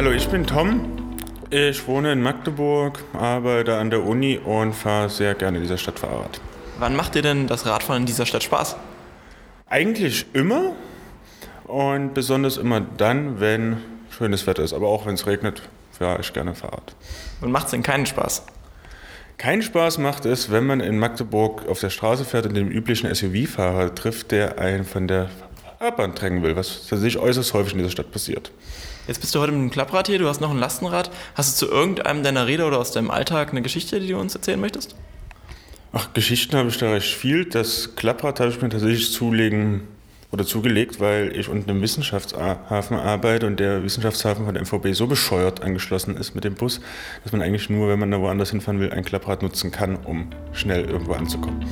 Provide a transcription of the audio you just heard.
Hallo, ich bin Tom. Ich wohne in Magdeburg, arbeite an der Uni und fahre sehr gerne in dieser Stadt Fahrrad. Wann macht dir denn das Radfahren in dieser Stadt Spaß? Eigentlich immer und besonders immer dann, wenn schönes Wetter ist. Aber auch wenn es regnet, fahre ich gerne Fahrrad. Wann macht es denn keinen Spaß? Keinen Spaß macht es, wenn man in Magdeburg auf der Straße fährt und den üblichen SUV-Fahrer trifft, der einen von der Fahrbahn drängen will, was tatsächlich äußerst häufig in dieser Stadt passiert. Jetzt bist du heute mit einem Klapprad hier, du hast noch ein Lastenrad. Hast du zu irgendeinem deiner Räder oder aus deinem Alltag eine Geschichte, die du uns erzählen möchtest? Ach, Geschichten habe ich da recht viel. Das Klapprad habe ich mir tatsächlich zulegen oder zugelegt, weil ich unten im Wissenschaftshafen arbeite und der Wissenschaftshafen von der MVB so bescheuert angeschlossen ist mit dem Bus, dass man eigentlich nur, wenn man da woanders hinfahren will, ein Klapprad nutzen kann, um schnell irgendwo anzukommen.